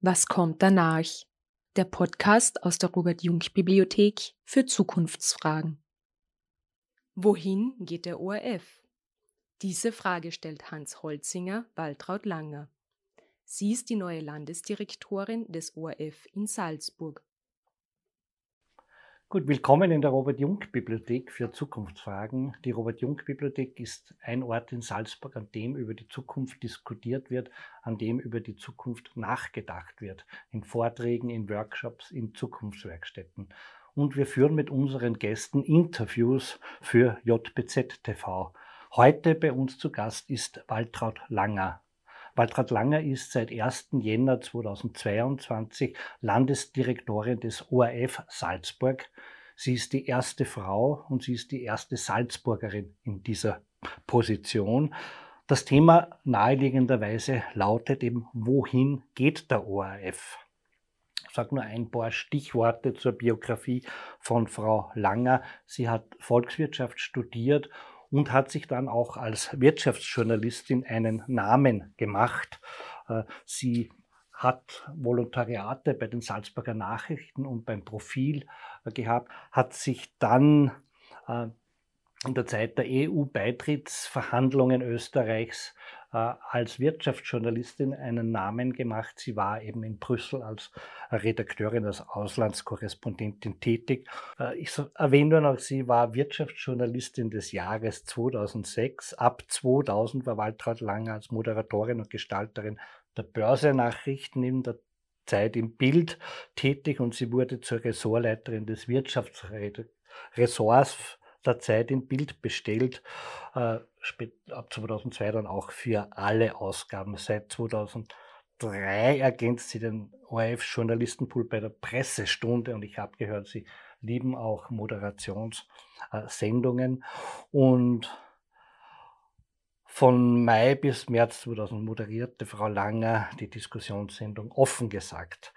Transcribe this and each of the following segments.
Was kommt danach? Der Podcast aus der Robert Jung Bibliothek für Zukunftsfragen. Wohin geht der ORF? Diese Frage stellt Hans Holzinger Waltraud Langer. Sie ist die neue Landesdirektorin des ORF in Salzburg. Gut, willkommen in der Robert-Jung-Bibliothek für Zukunftsfragen. Die Robert-Jung-Bibliothek ist ein Ort in Salzburg, an dem über die Zukunft diskutiert wird, an dem über die Zukunft nachgedacht wird, in Vorträgen, in Workshops, in Zukunftswerkstätten. Und wir führen mit unseren Gästen Interviews für JBZ TV. Heute bei uns zu Gast ist Waltraud Langer. Waltraud Langer ist seit 1. Jänner 2022 Landesdirektorin des ORF Salzburg. Sie ist die erste Frau und sie ist die erste Salzburgerin in dieser Position. Das Thema naheliegenderweise lautet eben, wohin geht der ORF? Ich sage nur ein paar Stichworte zur Biografie von Frau Langer. Sie hat Volkswirtschaft studiert und hat sich dann auch als Wirtschaftsjournalistin einen Namen gemacht. Äh, sie hat Volontariate bei den Salzburger Nachrichten und beim Profil äh, gehabt, hat sich dann äh, in der Zeit der EU-Beitrittsverhandlungen Österreichs als Wirtschaftsjournalistin einen Namen gemacht. Sie war eben in Brüssel als Redakteurin, als Auslandskorrespondentin tätig. Äh, ich erwähne nur noch, sie war Wirtschaftsjournalistin des Jahres 2006. Ab 2000 war Waltraud Langer als Moderatorin und Gestalterin der Börsenachrichten in der Zeit im Bild tätig und sie wurde zur Ressortleiterin des Wirtschaftsressorts der Zeit im Bild bestellt, äh, ab 2002 dann auch für alle Ausgaben. Seit 2003 ergänzt sie den ORF-Journalistenpool bei der Pressestunde und ich habe gehört, sie lieben auch Moderationssendungen und von Mai bis März 2000 moderierte Frau Langer die Diskussionssendung offen gesagt.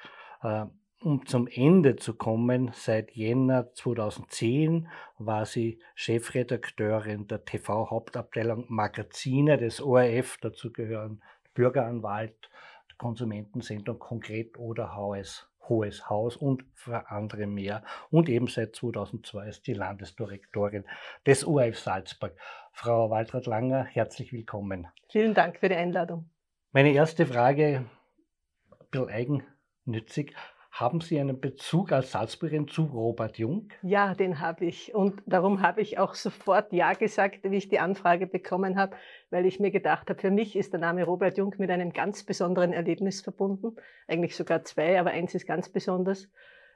Um zum Ende zu kommen, seit Jänner 2010 war sie Chefredakteurin der TV-Hauptabteilung Magazine des ORF. Dazu gehören Bürgeranwalt, Konsumentensendung Konkret oder HS, Hohes Haus und für andere mehr. Und eben seit 2002 ist die Landesdirektorin des ORF Salzburg. Frau Waltraud Langer, herzlich willkommen. Vielen Dank für die Einladung. Meine erste Frage, ein bisschen eigennützig. Haben Sie einen Bezug als Salzburgerin zu Robert Jung? Ja, den habe ich. Und darum habe ich auch sofort Ja gesagt, wie ich die Anfrage bekommen habe, weil ich mir gedacht habe, für mich ist der Name Robert Jung mit einem ganz besonderen Erlebnis verbunden. Eigentlich sogar zwei, aber eins ist ganz besonders.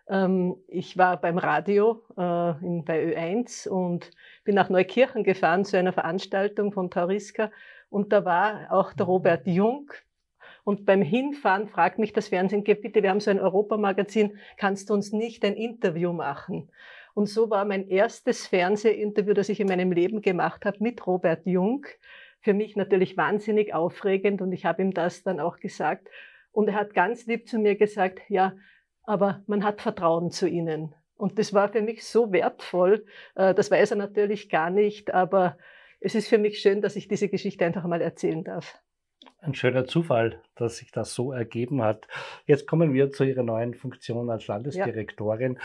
Ähm, ich war beim Radio äh, bei Ö1 und bin nach Neukirchen gefahren zu einer Veranstaltung von Tauriska. Und da war auch der Robert Jung, und beim Hinfahren fragt mich das Fernsehen, bitte, wir haben so ein Europamagazin, kannst du uns nicht ein Interview machen? Und so war mein erstes Fernsehinterview, das ich in meinem Leben gemacht habe mit Robert Jung. Für mich natürlich wahnsinnig aufregend und ich habe ihm das dann auch gesagt. Und er hat ganz lieb zu mir gesagt, ja, aber man hat Vertrauen zu ihnen. Und das war für mich so wertvoll. Äh, das weiß er natürlich gar nicht, aber es ist für mich schön, dass ich diese Geschichte einfach mal erzählen darf ein schöner Zufall, dass sich das so ergeben hat. Jetzt kommen wir zu Ihrer neuen Funktion als Landesdirektorin. Ja.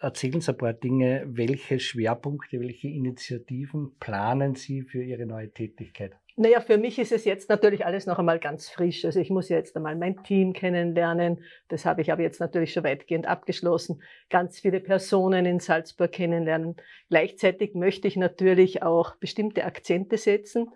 Erzählen Sie ein paar Dinge. Welche Schwerpunkte, welche Initiativen planen Sie für Ihre neue Tätigkeit? Naja, für mich ist es jetzt natürlich alles noch einmal ganz frisch. Also ich muss ja jetzt einmal mein Team kennenlernen. Das habe ich aber jetzt natürlich schon weitgehend abgeschlossen. Ganz viele Personen in Salzburg kennenlernen. Gleichzeitig möchte ich natürlich auch bestimmte Akzente setzen.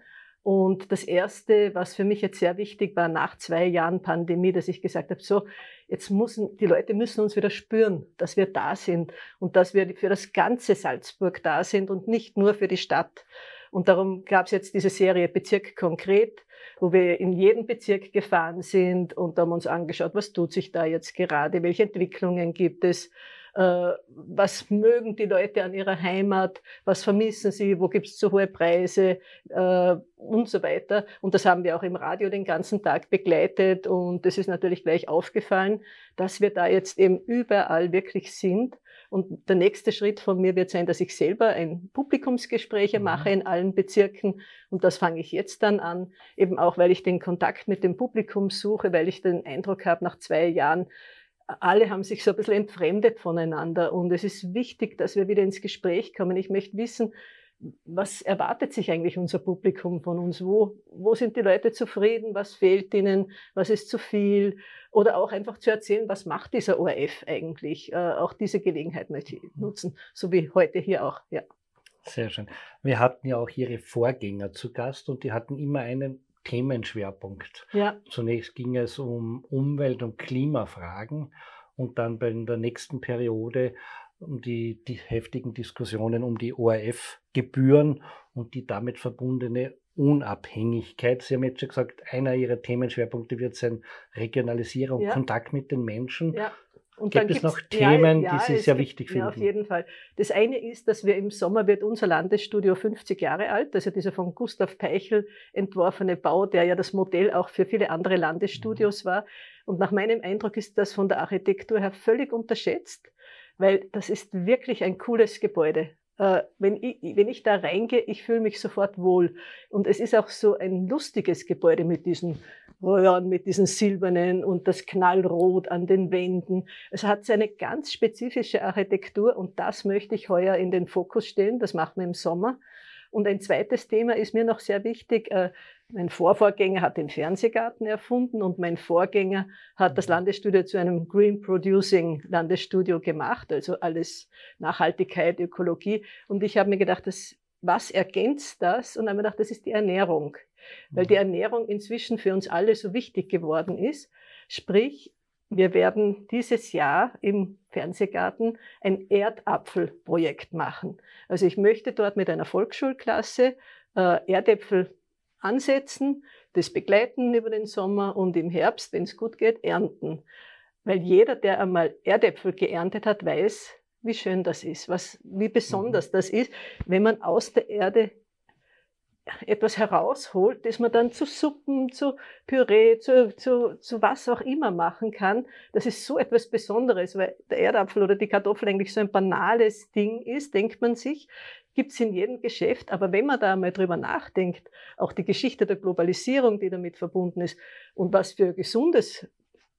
Und das Erste, was für mich jetzt sehr wichtig war nach zwei Jahren Pandemie, dass ich gesagt habe, so, jetzt müssen, die Leute müssen uns wieder spüren, dass wir da sind und dass wir für das ganze Salzburg da sind und nicht nur für die Stadt. Und darum gab es jetzt diese Serie Bezirk konkret, wo wir in jeden Bezirk gefahren sind und haben uns angeschaut, was tut sich da jetzt gerade, welche Entwicklungen gibt es, was mögen die Leute an ihrer Heimat, was vermissen sie, wo gibt es zu hohe Preise äh, und so weiter. Und das haben wir auch im Radio den ganzen Tag begleitet und es ist natürlich gleich aufgefallen, dass wir da jetzt eben überall wirklich sind Und der nächste Schritt von mir wird sein, dass ich selber ein Publikumsgespräche mhm. mache in allen Bezirken. Und das fange ich jetzt dann an, eben auch, weil ich den Kontakt mit dem Publikum suche, weil ich den Eindruck habe, nach zwei Jahren, alle haben sich so ein bisschen entfremdet voneinander. Und es ist wichtig, dass wir wieder ins Gespräch kommen. Ich möchte wissen, was erwartet sich eigentlich unser Publikum von uns? Wo, wo sind die Leute zufrieden? Was fehlt ihnen? Was ist zu viel? Oder auch einfach zu erzählen, was macht dieser ORF eigentlich? Äh, auch diese Gelegenheit möchte ich nutzen, so wie heute hier auch. Ja. Sehr schön. Wir hatten ja auch Ihre Vorgänger zu Gast und die hatten immer einen Themenschwerpunkt. Ja. Zunächst ging es um Umwelt- und Klimafragen und dann bei der nächsten Periode um die, die heftigen Diskussionen um die ORF-Gebühren und die damit verbundene Unabhängigkeit. Sie haben jetzt schon gesagt, einer Ihrer Themenschwerpunkte wird sein Regionalisierung, ja. Kontakt mit den Menschen. Ja. Und Gibt es noch Themen, ja, ja, die Sie sehr gibt, wichtig finden? Ja, auf jeden Fall. Das eine ist, dass wir im Sommer wird unser Landesstudio 50 Jahre alt, also dieser von Gustav Peichel entworfene Bau, der ja das Modell auch für viele andere Landesstudios mhm. war. Und nach meinem Eindruck ist das von der Architektur her völlig unterschätzt weil das ist wirklich ein cooles Gebäude. Äh, wenn, ich, wenn ich da reingehe, ich fühle mich sofort wohl. Und es ist auch so ein lustiges Gebäude mit diesen Röhren, mit diesen silbernen und das Knallrot an den Wänden. Es hat seine ganz spezifische Architektur und das möchte ich heuer in den Fokus stellen. Das machen wir im Sommer. Und ein zweites Thema ist mir noch sehr wichtig. Äh, mein Vorvorgänger hat den Fernsehgarten erfunden und mein Vorgänger hat das Landesstudio zu einem Green Producing Landesstudio gemacht, also alles Nachhaltigkeit, Ökologie. Und ich habe mir gedacht, das, was ergänzt das? Und habe mir gedacht, das ist die Ernährung, weil die mhm. Ernährung inzwischen für uns alle so wichtig geworden ist. Sprich, wir werden dieses Jahr im Fernsehgarten ein Erdapfelprojekt machen. Also ich möchte dort mit einer Volksschulklasse äh, Erdäpfel ansetzen, das begleiten über den Sommer und im Herbst, wenn es gut geht, ernten. Weil jeder, der einmal Erdäpfel geerntet hat, weiß, wie schön das ist, was, wie besonders mhm. das ist, wenn man aus der Erde etwas herausholt, das man dann zu Suppen, zu Püree, zu, zu, zu was auch immer machen kann. Das ist so etwas Besonderes, weil der Erdapfel oder die Kartoffel eigentlich so ein banales Ding ist, denkt man sich, gibt's in jedem Geschäft. Aber wenn man da mal drüber nachdenkt, auch die Geschichte der Globalisierung, die damit verbunden ist und was für gesundes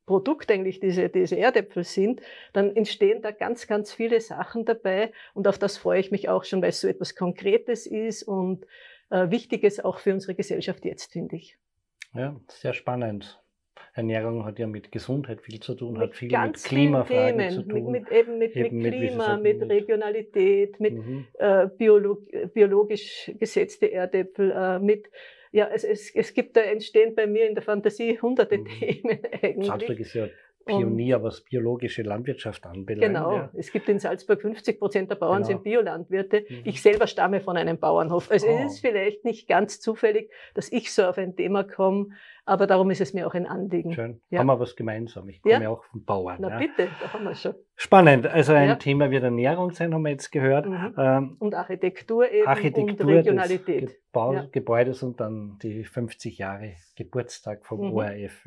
Produkt eigentlich diese, diese Erdäpfel sind, dann entstehen da ganz, ganz viele Sachen dabei. Und auf das freue ich mich auch schon, weil es so etwas Konkretes ist und äh, Wichtiges auch für unsere Gesellschaft jetzt, finde ich. Ja, sehr spannend. Ernährung hat ja mit Gesundheit viel zu tun, mit hat viel mit Klimafragen Themen, zu tun. Mit, mit, eben mit, eben mit Klima, mit, Regionalität, mit mhm. äh, biolog, biologisch gesetzte Erdäpfel, äh, mit ja, es, es, es gibt da entstehen bei mir in der Fantasie hunderte mhm. Themen eigentlich. Salzburg ist ja Pionier, was biologische Landwirtschaft anbelangt. Genau. Ja. Es gibt in Salzburg 50 Prozent der Bauern genau. sind Biolandwirte. Mhm. Ich selber stamme von einem Bauernhof. Also oh. es ist vielleicht nicht ganz zufällig, dass ich so auf ein Thema komme, aber darum ist es mir auch ein Anliegen. Schön. Ja. Haben wir was gemeinsam. Ich komme ja. auch von Bauern. Na bitte, da haben wir schon. Spannend. Also ein Thema wird Ernährung sein, haben wir jetzt gehört. Mhm. Ähm, und Architektur eben Architektur und Regionalität. Des Gebäudes und dann die 50 Jahre Geburtstag vom mhm. ORF.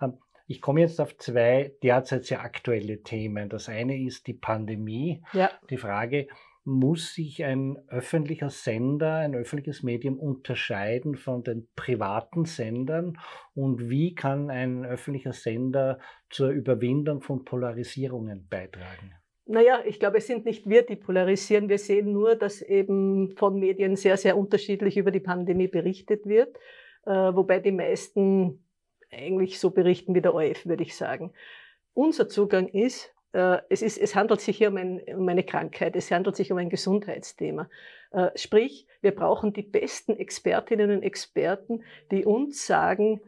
Ähm, ich komme jetzt auf zwei derzeit sehr aktuelle Themen. Das eine ist die Pandemie. Ja. Die Frage, muss sich ein öffentlicher Sender, ein öffentliches Medium unterscheiden von den privaten Sendern? Und wie kann ein öffentlicher Sender zur Überwindung von Polarisierungen beitragen? Naja, ich glaube, es sind nicht wir, die polarisieren. Wir sehen nur, dass eben von Medien sehr, sehr unterschiedlich über die Pandemie berichtet wird, äh, wobei die meisten eigentlich so berichten wie der ORF, würde ich sagen. Unser Zugang ist, äh, es, ist, es handelt sich hier um, ein, um, eine Krankheit, es handelt sich um ein Gesundheitsthema. Äh, sprich, wir brauchen die besten Expertinnen und Experten, die uns sagen,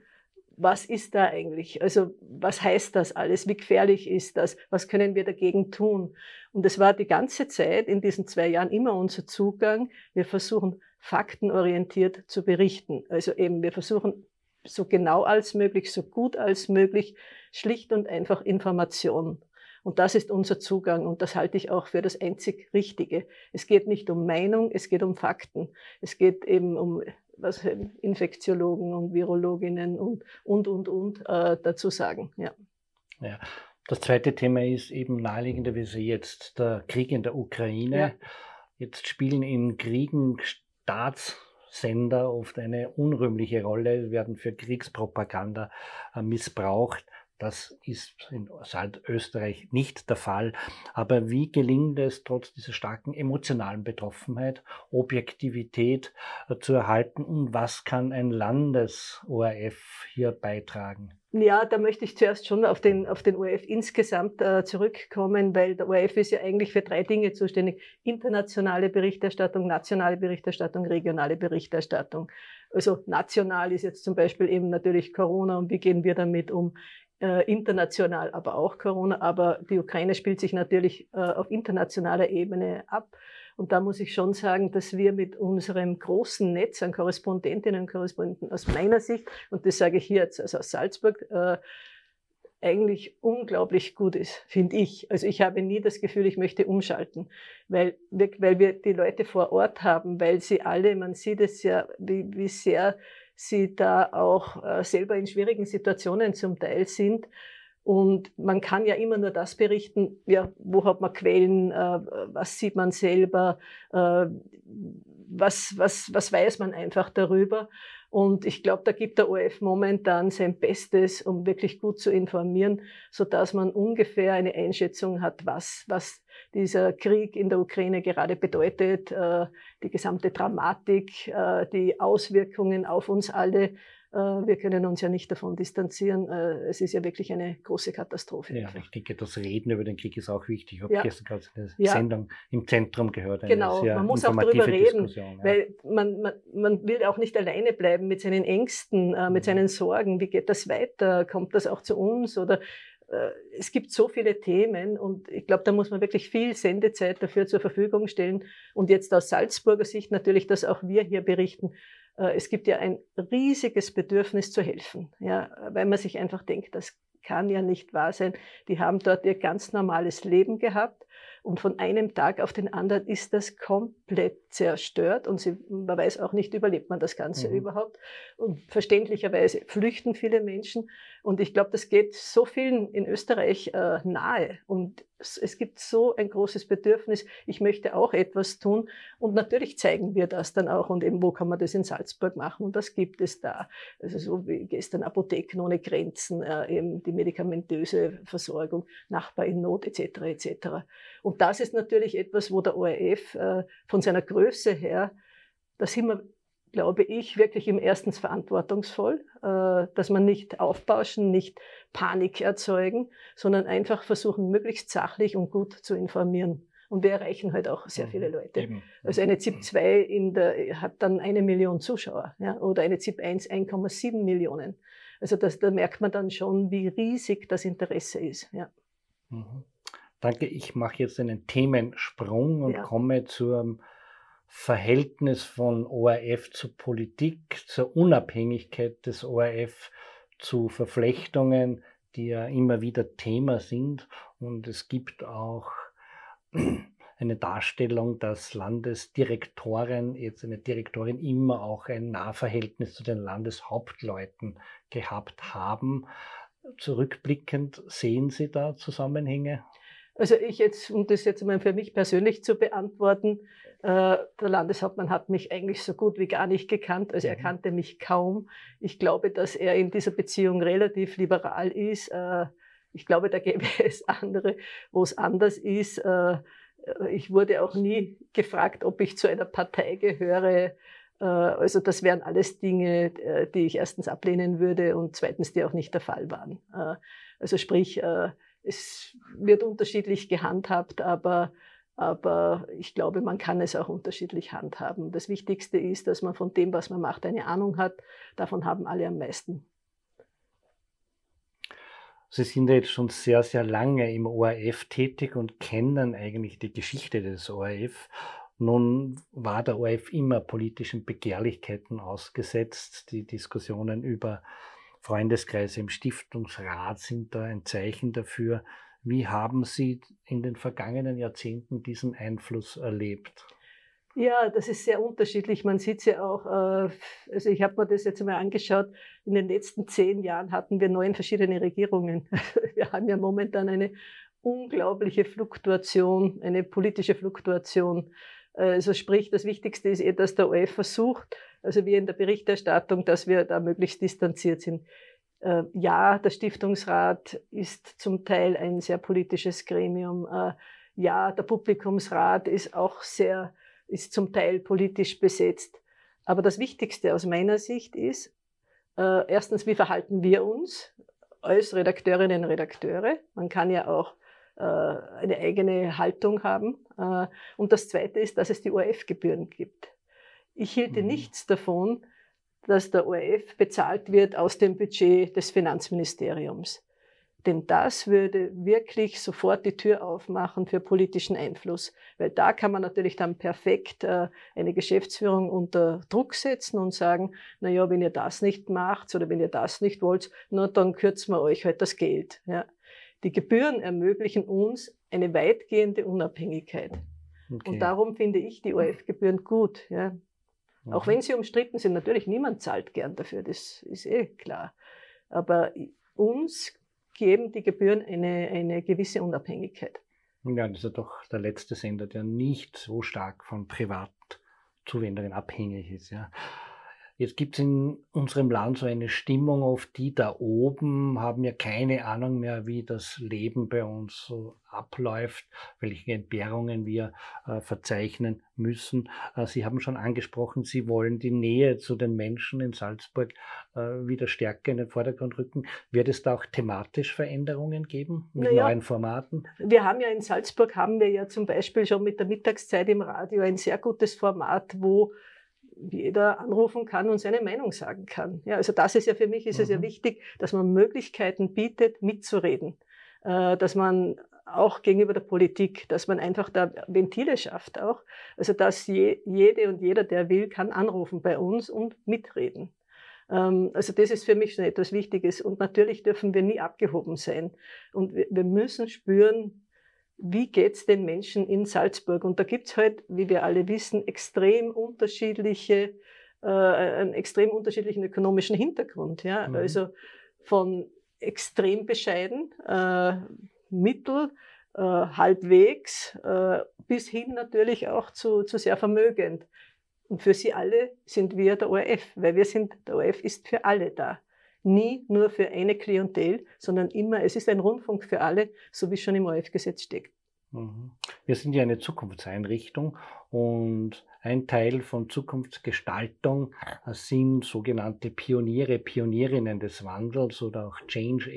was ist da eigentlich? Also was heißt das alles? Wie gefährlich ist das? Was können wir dagegen tun? Und es war die ganze Zeit in diesen zwei Jahren immer unser Zugang. Wir versuchen faktenorientiert zu berichten. Also eben, wir versuchen so genau als möglich, so gut als möglich, schlicht und einfach Information. Und das ist unser Zugang und das halte ich auch für das einzig Richtige. Es geht nicht um Meinung, es geht um Fakten. Es geht eben um was Infektiologen und Virologinnen und und und und äh, dazu sagen. Ja. ja. Das zweite Thema ist eben naheliegenderweise jetzt der Krieg in der Ukraine. Ja. Jetzt spielen in Kriegen Staatssender oft eine unrühmliche Rolle, werden für Kriegspropaganda äh, missbraucht. Das ist in Österreich nicht der Fall. Aber wie gelingt es trotz dieser starken emotionalen Betroffenheit, Objektivität äh, zu erhalten und was kann ein Landes-ORF hier beitragen? Ja, da möchte ich zuerst schon auf den, auf den ORF insgesamt äh, zurückkommen, weil der ORF ist ja eigentlich für drei Dinge zuständig. Internationale Berichterstattung, nationale Berichterstattung, regionale Berichterstattung. Also national ist jetzt zum Beispiel eben natürlich Corona und wie gehen wir damit um äh, international aber auch Corona, aber die Ukraine spielt sich natürlich äh, auf internationaler Ebene ab. Und da muss ich schon sagen, dass wir mit unserem großen Netz an Korrespondentinnen und Korrespondenten aus meiner Sicht, und das sage ich hier jetzt also aus Salzburg, äh, eigentlich unglaublich gut ist, finde ich. Also ich habe nie das Gefühl, ich möchte umschalten, weil wir, weil wir die Leute vor Ort haben, weil sie alle, man sieht es ja, wie, wie sehr sie da auch äh, selber in schwierigen Situationen zum Teil sind. Und man kann ja immer nur das berichten, ja, wo hat man Quellen, äh, was sieht man selber, äh, was, was, was weiß man einfach darüber. Und ich glaube, da gibt der ORF momentan sein Bestes, um wirklich gut zu informieren, so dass man ungefähr eine Einschätzung hat, was, was dieser Krieg in der Ukraine gerade bedeutet, äh, die gesamte Dramatik, äh, die Auswirkungen auf uns alle. Äh, wir können uns ja nicht davon distanzieren. Es ist ja wirklich eine große Katastrophe. Ja, ich denke, das Reden über den Krieg ist auch wichtig. Ich habe ja. gestern gerade eine ja. Sendung im Zentrum gehört. genau, man muss auch darüber reden, weil man, man, man will auch nicht alleine bleiben mit seinen Ängsten, mit mhm. seinen Sorgen. Wie geht das weiter? Kommt das auch zu uns? Oder äh, es gibt so viele Themen und ich glaube, da muss man wirklich viel Sendezeit dafür zur Verfügung stellen. Und jetzt aus Salzburger Sicht natürlich, dass auch wir hier berichten. Äh, es gibt ja ein riesiges Bedürfnis zu helfen, ja, weil man sich einfach denkt, das kann ja nicht wahr sein. Die haben dort ihr ganz normales Leben gehabt und von einem Tag auf den anderen ist das komplett zerstört und sie, man weiß auch nicht, überlebt man das Ganze mhm. überhaupt. Und verständlicherweise flüchten viele Menschen. Und ich glaube, das geht so vielen in Österreich äh, nahe. Und es gibt so ein großes Bedürfnis, ich möchte auch etwas tun. Und natürlich zeigen wir das dann auch. Und eben, wo kann man das in Salzburg machen? Und das gibt es da. Also so wie gestern Apotheken ohne Grenzen, äh, eben die medikamentöse Versorgung, Nachbar in Not etc. etc. Und das ist natürlich etwas, wo der ORF äh, von seiner Größe her, da sind wir glaube ich, wirklich im erstens verantwortungsvoll, äh, dass man nicht aufbauschen, nicht Panik erzeugen, sondern einfach versuchen, möglichst sachlich und gut zu informieren. Und wir erreichen halt auch sehr viele mhm. Leute. Eben. Also eine ZIP 2 in der, hat dann eine Million Zuschauer ja, oder eine ZIP 1 1,7 Millionen. Also das, da merkt man dann schon, wie riesig das Interesse ist. Ja. Mhm. Danke, ich mache jetzt einen Themensprung und ja. komme zur Verhältnis von ORF zur Politik, zur Unabhängigkeit des ORF, zu Verflechtungen, die ja immer wieder Thema sind. Und es gibt auch eine Darstellung, dass Landesdirektoren, jetzt eine Direktorin immer auch ein Nahverhältnis zu den Landeshauptleuten gehabt haben. Zurückblickend sehen Sie da Zusammenhänge? Also ich jetzt, um das jetzt mal für mich persönlich zu beantworten, der Landeshauptmann hat mich eigentlich so gut wie gar nicht gekannt, also er mhm. kannte mich kaum. Ich glaube, dass er in dieser Beziehung relativ liberal ist. Äh, ich glaube, da gäbe es andere, wo es anders ist. Äh, ich wurde auch nie gefragt, ob ich zu einer Partei gehöre. Also das wären alles Dinge, die ich erstens ablehnen würde und zweitens, die auch nicht der Fall waren. Also sprich, es wird unterschiedlich gehandhabt, aber, aber ich glaube, man kann es auch unterschiedlich handhaben. Das Wichtigste ist, dass man von dem, was man macht, eine Ahnung hat. Davon haben alle am meisten. Sie sind ja jetzt schon sehr, sehr lange im ORF tätig und kennen eigentlich die Geschichte des ORF. Nun war der ORF immer politischen Begehrlichkeiten ausgesetzt. Die Diskussionen über Freundeskreise im Stiftungsrat sind da ein Zeichen dafür. Wie haben Sie in den vergangenen Jahrzehnten diesen Einfluss erlebt? Ja, das ist sehr unterschiedlich. Man sieht es ja auch, äh, also ich habe mir das jetzt mal angeschaut, in den letzten zehn Jahren hatten wir neun verschiedene Regierungen. Wir haben ja momentan eine unglaubliche Fluktuation, eine politische Fluktuation. Also sprich, das Wichtigste ist eh, dass der ORF versucht, also wie in der Berichterstattung, dass wir da möglichst distanziert sind. Äh, ja, der Stiftungsrat ist zum Teil ein sehr politisches Gremium. Äh, ja, der Publikumsrat ist auch sehr ist zum Teil politisch besetzt. Aber das Wichtigste aus meiner Sicht ist, äh, erstens, wie verhalten wir uns als Redakteurinnen und Redakteure? Man kann ja auch eine eigene Haltung haben. Und das Zweite ist, dass es die ORF-Gebühren gibt. Ich hielte mhm. nichts davon, dass der ORF bezahlt wird aus dem Budget des Finanzministeriums. Denn das würde wirklich sofort die Tür aufmachen für politischen Einfluss. Weil da kann man natürlich dann perfekt äh, eine Geschäftsführung unter Druck setzen und sagen, na ja, wenn ihr das nicht macht oder wenn ihr das nicht wollt, na, dann kürzen wir euch halt das Geld. Ja. Die Gebühren ermöglichen uns eine weitgehende Unabhängigkeit. Okay. Und darum finde ich die ORF-Gebühren gut. Ja. Auch mhm. wenn sie umstritten sind, natürlich niemand zahlt gern dafür, das ist eh klar. Aber uns geben die Gebühren eine, eine gewisse Unabhängigkeit. Ja, das ist ja doch der letzte Sender, der nicht so stark von Privatzuwendungen abhängig ist. Ja. Jetzt gibt es in unserem Land so eine Stimmung auf die da oben haben ja keine Ahnung mehr, wie das Leben bei uns so abläuft, welche Entbehrungen wir äh, verzeichnen müssen. Äh, Sie haben schon angesprochen, Sie wollen die Nähe zu den Menschen in Salzburg äh, wieder stärker in den Vordergrund rücken. Wird es da auch thematisch Veränderungen geben mit naja, neuen Formaten? Wir haben ja in Salzburg haben wir ja zum Beispiel schon mit der Mittagszeit im Radio ein sehr gutes Format, wo jeder anrufen kann und seine Meinung sagen kann. Ja, also das ist ja für mich ist mhm. es ja mhm. wichtig, dass man Möglichkeiten bietet, mitzureden, äh, dass man auch gegenüber der Politik, dass man einfach da Ventile schafft auch. Also dass je, jede und jeder, der will, kann anrufen bei uns und mitreden. Ähm, also das ist für mich schon etwas Wichtiges. Und natürlich dürfen wir nie abgehoben sein. Und wir, wir müssen spüren, wie geht's den Menschen in Salzburg? Und da gibt's halt, wie wir alle wissen, extrem unterschiedliche, äh, einen extrem unterschiedlichen ökonomischen Hintergrund. Ja? Mhm. Also von extrem bescheiden, äh, mittel, äh, halbwegs, äh, bis hin natürlich auch zu, zu sehr vermögend. Und für sie alle sind wir der ORF, weil wir sind, der ORF ist für alle da nie nur für eine Klientel, sondern immer, es ist ein Rundfunk für alle, so wie es schon im ORF-Gesetz steht. Mhm. Wir sind ja eine Zukunftseinrichtung und ein Teil von Zukunftsgestaltung sind sogenannte Pioniere, Pionierinnen des Wandels oder auch Change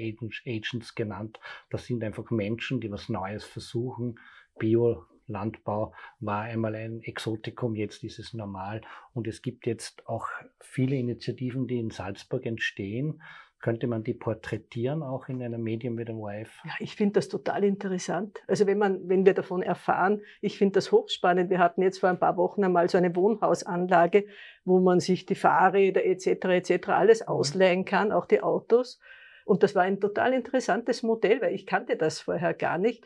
Agents genannt. Das sind einfach Menschen, die was Neues versuchen, Bio, Landbau war einmal ein Exotikum, jetzt ist es normal. Und es gibt jetzt auch viele Initiativen, die in Salzburg entstehen. Könnte man die porträtieren, auch in einem Medium wie dem ORF? Ja, ich finde das total interessant. Also wenn man, wenn wir davon erfahren, ich finde das hochspannend. Wir hatten jetzt vor ein paar Wochen einmal so eine Wohnhausanlage, wo man sich die Fahrräder etc. etc. alles mhm. ausleihen kann, auch die Autos. Und das war ein total interessantes Modell, weil ich kannte das vorher gar nicht.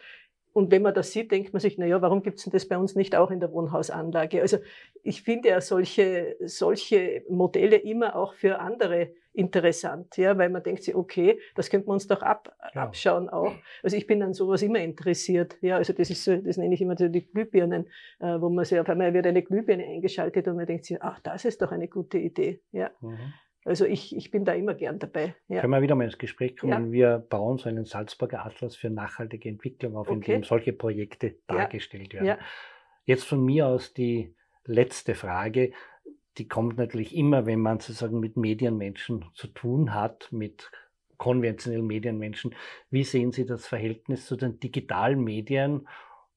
Und wenn man das sieht, denkt man sich, na ja, warum gibt's denn das bei uns nicht auch in der Wohnhausanlage? Also ich finde ja solche, solche Modelle immer auch für andere interessant, ja, weil man denkt sich, okay, das könnte man uns doch ab, ja. abschauen auch. Also ich bin an sowas immer interessiert, ja, also das ist so, das nenne ich immer so die Glühbirnen, äh, wo man sich auf einmal wird eine Glühbirne eingeschaltet und man denkt sich, ach, das ist doch eine gute Idee, ja. Mhm. Also ich, ich bin da immer gern dabei. Ja. Können wir wieder mal ins Gespräch kommen? Ja. Wir bauen so einen Salzburger Atlas für nachhaltige Entwicklung auf, okay. in dem solche Projekte dargestellt werden. Jetzt von mir aus die letzte Frage. Die kommt natürlich immer, wenn man sozusagen mit Medienmenschen zu tun hat, mit konventionellen Medienmenschen. Wie sehen Sie das Verhältnis zu den digitalen Medien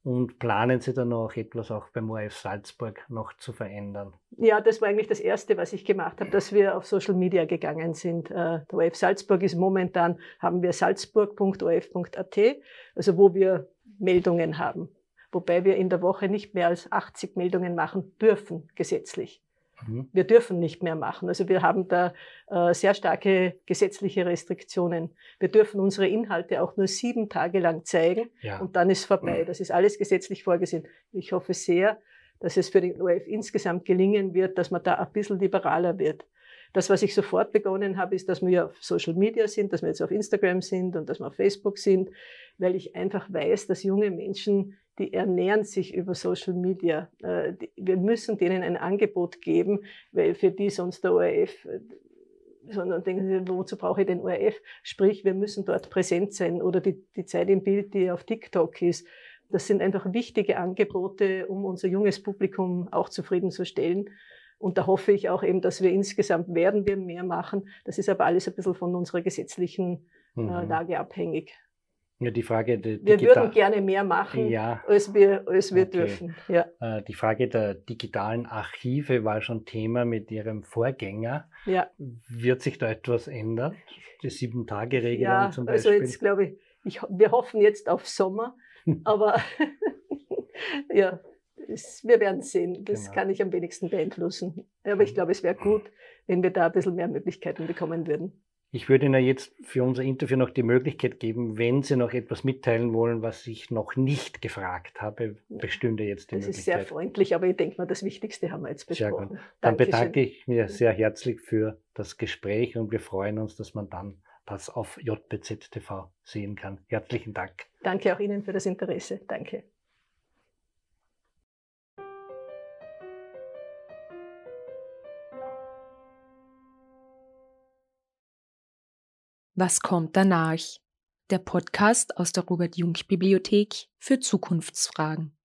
und planen Sie dann auch etwas auch beim ORF Salzburg noch zu verändern? Ja, das war eigentlich das Erste, was ich gemacht habe, dass wir auf Social Media gegangen sind. Äh, der ORF Salzburg ist momentan, haben wir salzburg.orf.at, also wo wir Meldungen haben. Wobei wir in der Woche nicht mehr als 80 Meldungen machen dürfen, gesetzlich. Mhm. Wir dürfen nicht mehr machen. Also wir haben da äh, sehr starke gesetzliche Restriktionen. Wir dürfen unsere Inhalte auch nur sieben Tage lang zeigen ja. und dann ist vorbei. Das ist alles gesetzlich vorgesehen. Ich hoffe sehr, dass es für den ORF insgesamt gelingen wird, dass man da ein bisschen liberaler wird. Das, was ich sofort begonnen habe, ist, dass wir auf Social Media sind, dass wir jetzt auf Instagram sind und dass wir auf Facebook sind, weil ich einfach weiß, dass junge Menschen, die ernähren sich über Social Media. Äh, wir müssen denen ein Angebot geben, weil für die sonst der ORF äh, sondern denken Sie, wozu brauche ich den ORF? Sprich, wir müssen dort präsent sein oder die, die Zeit im Bild, die auf TikTok ist. Das sind einfach wichtige Angebote, um unser junges Publikum auch zufriedenzustellen. Und da hoffe ich auch eben, dass wir insgesamt werden wir mehr machen. Das ist aber alles ein bisschen von unserer gesetzlichen äh, mhm. Lage abhängig. Ja, die Frage der Wir würden gerne mehr machen, ja. als wir, als wir okay. dürfen. Ja. Äh, die Frage der digitalen Archive war schon Thema mit Ihrem Vorgänger. Ja. Wird sich da etwas ändern? Die Sieben-Tage-Regelung ja, zum Beispiel? Also jetzt glaube ich, ich, wir hoffen jetzt auf Sommer, aber ja, das, wir werden sehen. Das genau. kann ich am wenigsten beeinflussen. Aber ich mhm. glaube, es wäre gut, wenn wir da ein bisschen mehr Möglichkeiten bekommen würden. Ich würde Ihnen jetzt für unser Interview noch die Möglichkeit geben, wenn Sie noch etwas mitteilen wollen, was ich noch nicht gefragt habe, bestünde jetzt die das Möglichkeit. Das ist sehr freundlich, aber ich denke mal, das Wichtigste haben wir jetzt besprochen. Sehr gut. Dann Dankeschön. bedanke ich mich sehr herzlich für das Gespräch und wir freuen uns, dass man dann das auf JPZ TV sehen kann. Herzlichen Dank. Danke auch Ihnen für das Interesse. Danke. Was kommt danach? Der Podcast aus der Robert Jung Bibliothek für Zukunftsfragen.